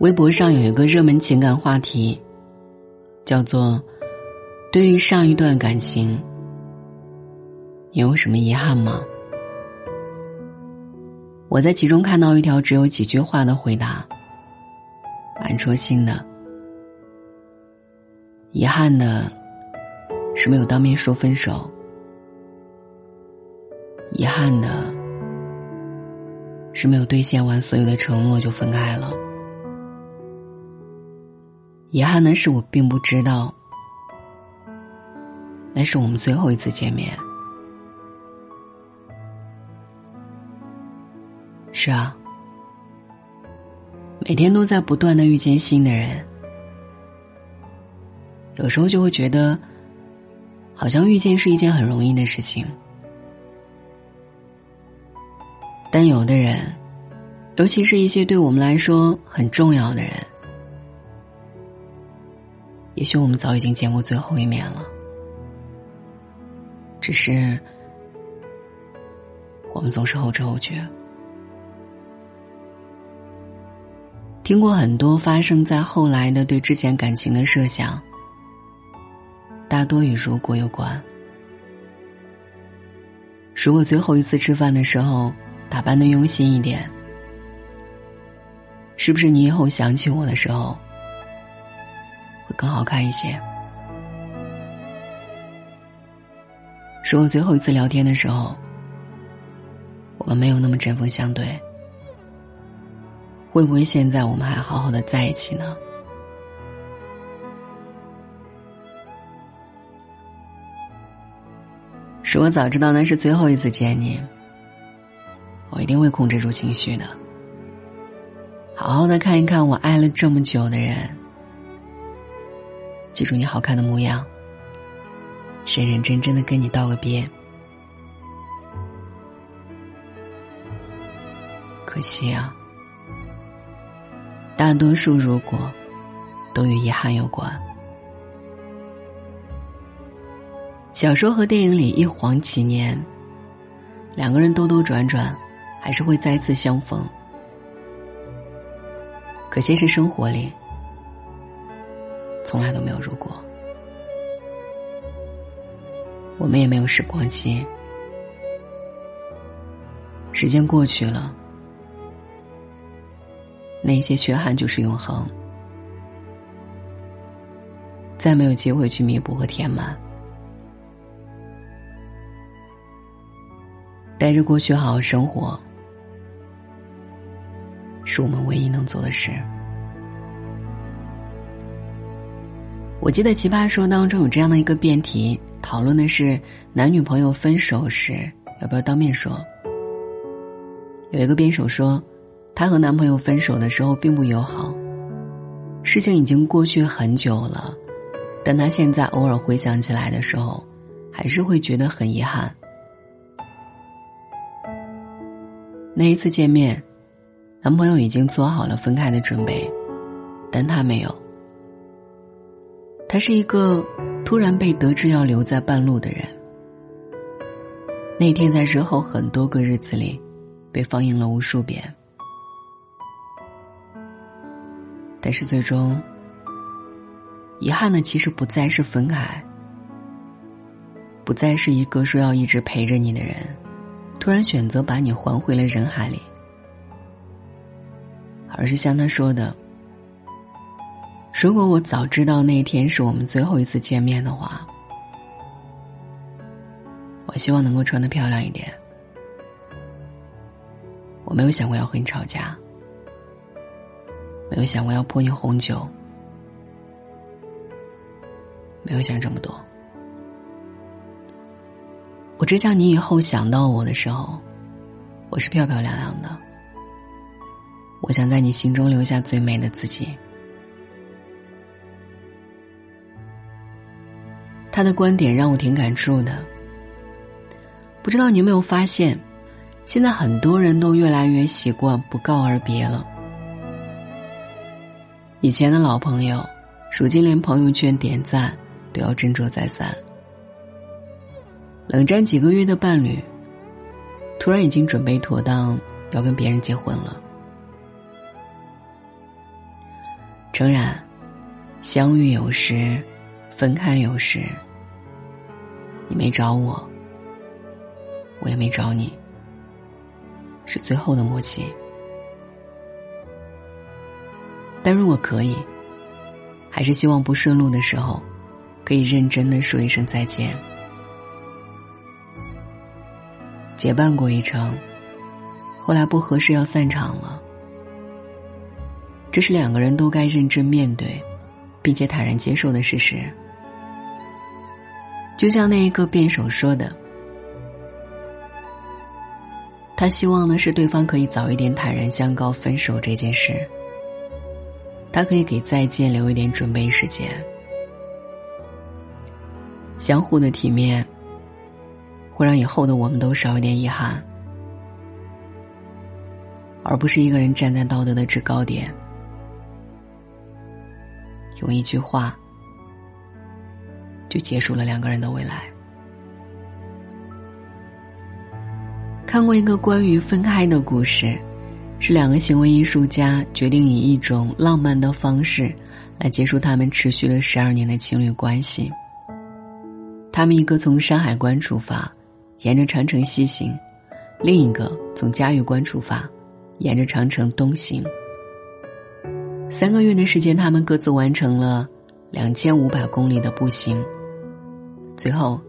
微博上有一个热门情感话题，叫做“对于上一段感情，你有什么遗憾吗？”我在其中看到一条只有几句话的回答，蛮戳心的。遗憾的是没有当面说分手，遗憾的是没有兑现完所有的承诺就分开了，遗憾的是我并不知道那是我们最后一次见面。是啊，每天都在不断的遇见新的人，有时候就会觉得，好像遇见是一件很容易的事情。但有的人，尤其是一些对我们来说很重要的人，也许我们早已经见过最后一面了，只是我们总是后知后觉。听过很多发生在后来的对之前感情的设想，大多与如果有关。如果最后一次吃饭的时候打扮的用心一点，是不是你以后想起我的时候会更好看一些？是我最后一次聊天的时候，我们没有那么针锋相对。会不会现在我们还好好的在一起呢？是我早知道那是最后一次见你，我一定会控制住情绪的，好好的看一看我爱了这么久的人，记住你好看的模样，认认真真的跟你道个别。可惜啊。大多数如果，都与遗憾有关。小说和电影里一晃几年，两个人兜兜转转，还是会再次相逢。可现实生活里，从来都没有如果。我们也没有时光机，时间过去了。那些缺憾就是永恒，再没有机会去弥补和填满。带着过去好好生活，是我们唯一能做的事。我记得《奇葩说》当中有这样的一个辩题，讨论的是男女朋友分手时要不要当面说。有一个辩手说。她和男朋友分手的时候并不友好，事情已经过去很久了，但她现在偶尔回想起来的时候，还是会觉得很遗憾。那一次见面，男朋友已经做好了分开的准备，但她没有。他是一个突然被得知要留在半路的人。那天在之后很多个日子里，被放映了无数遍。但是最终，遗憾的其实不再是分开，不再是一个说要一直陪着你的人，突然选择把你还回了人海里，而是像他说的：“如果我早知道那一天是我们最后一次见面的话，我希望能够穿的漂亮一点。我没有想过要和你吵架。”没有想过要泼你红酒，没有想这么多。我只想你以后想到我的时候，我是漂漂亮亮的。我想在你心中留下最美的自己。他的观点让我挺感触的。不知道你有没有发现，现在很多人都越来越习惯不告而别了。以前的老朋友，如今连朋友圈点赞都要斟酌再三。冷战几个月的伴侣，突然已经准备妥当要跟别人结婚了。诚然，相遇有时，分开有时。你没找我，我也没找你，是最后的默契。但如果可以，还是希望不顺路的时候，可以认真的说一声再见。结伴过一程，后来不合适要散场了，这是两个人都该认真面对，并且坦然接受的事实。就像那一个辩手说的，他希望的是对方可以早一点坦然相告分手这件事。他可以给再见留一点准备时间，相互的体面，会让以后的我们都少一点遗憾，而不是一个人站在道德的制高点，用一句话就结束了两个人的未来。看过一个关于分开的故事。是两个行为艺术家决定以一种浪漫的方式，来结束他们持续了十二年的情侣关系。他们一个从山海关出发，沿着长城西行；另一个从嘉峪关出发，沿着长城东行。三个月的时间，他们各自完成了两千五百公里的步行。最后，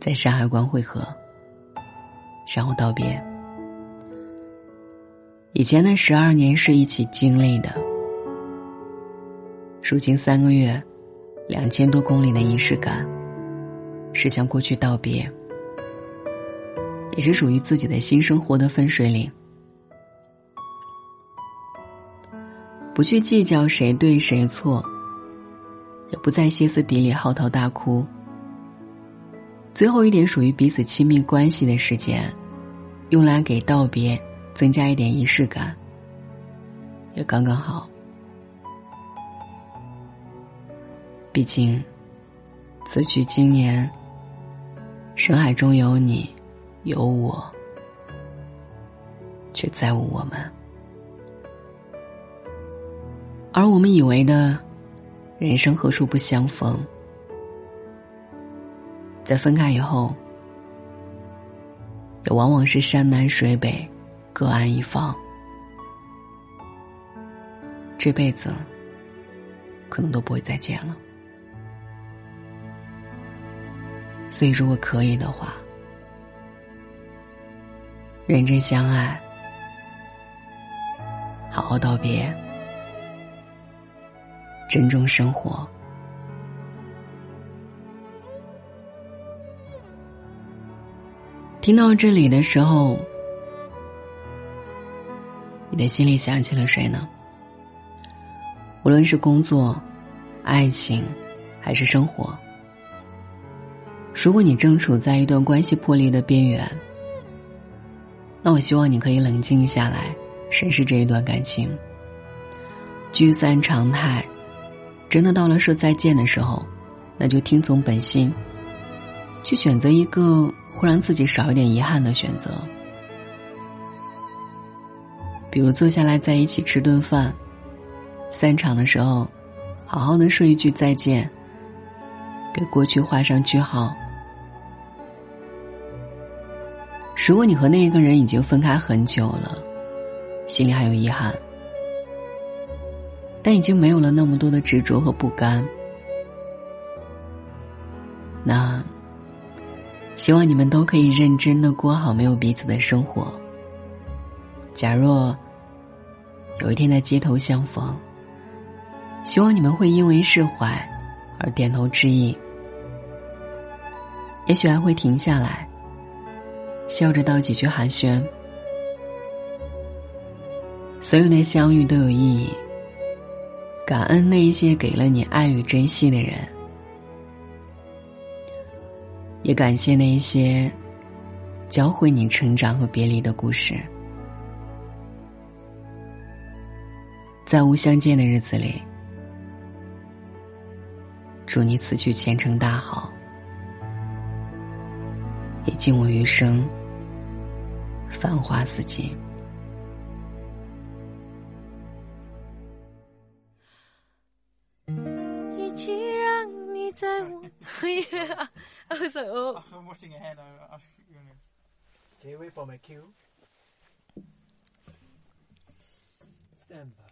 在山海关汇合，然后道别。以前的十二年是一起经历的，如今三个月，两千多公里的仪式感，是向过去道别，也是属于自己的新生活的分水岭。不去计较谁对谁错，也不再歇斯底里嚎啕大哭。最后一点属于彼此亲密关系的时间，用来给道别。增加一点仪式感，也刚刚好。毕竟，此去经年，深海中有你，有我，却再无我们。而我们以为的，人生何处不相逢，在分开以后，也往往是山南水北。各安一方，这辈子可能都不会再见了。所以，如果可以的话，认真相爱，好好道别，珍重生活。听到这里的时候。你的心里想起了谁呢？无论是工作、爱情，还是生活，如果你正处在一段关系破裂的边缘，那我希望你可以冷静下来，审视这一段感情。聚散常态，真的到了说再见的时候，那就听从本心，去选择一个会让自己少一点遗憾的选择。比如坐下来在一起吃顿饭，散场的时候，好好的说一句再见，给过去画上句号。如果你和那一个人已经分开很久了，心里还有遗憾，但已经没有了那么多的执着和不甘，那希望你们都可以认真的过好没有彼此的生活。假若有一天在街头相逢，希望你们会因为释怀而点头致意，也许还会停下来，笑着道几句寒暄。所有的相遇都有意义，感恩那一些给了你爱与珍惜的人，也感谢那些教会你成长和别离的故事。在无相见的日子里，祝你此去前程大好，也敬我余生繁花似锦。在我。Yeah, I was like, oh. I'm watching ahead. I, I, you know. Okay, wait for my cue. Stand by.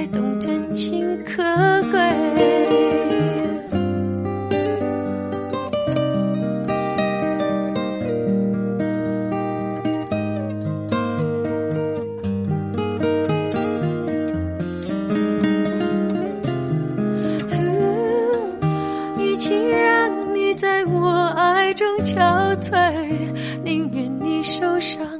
才懂真情可贵？与其让你在我爱中憔悴，宁愿你受伤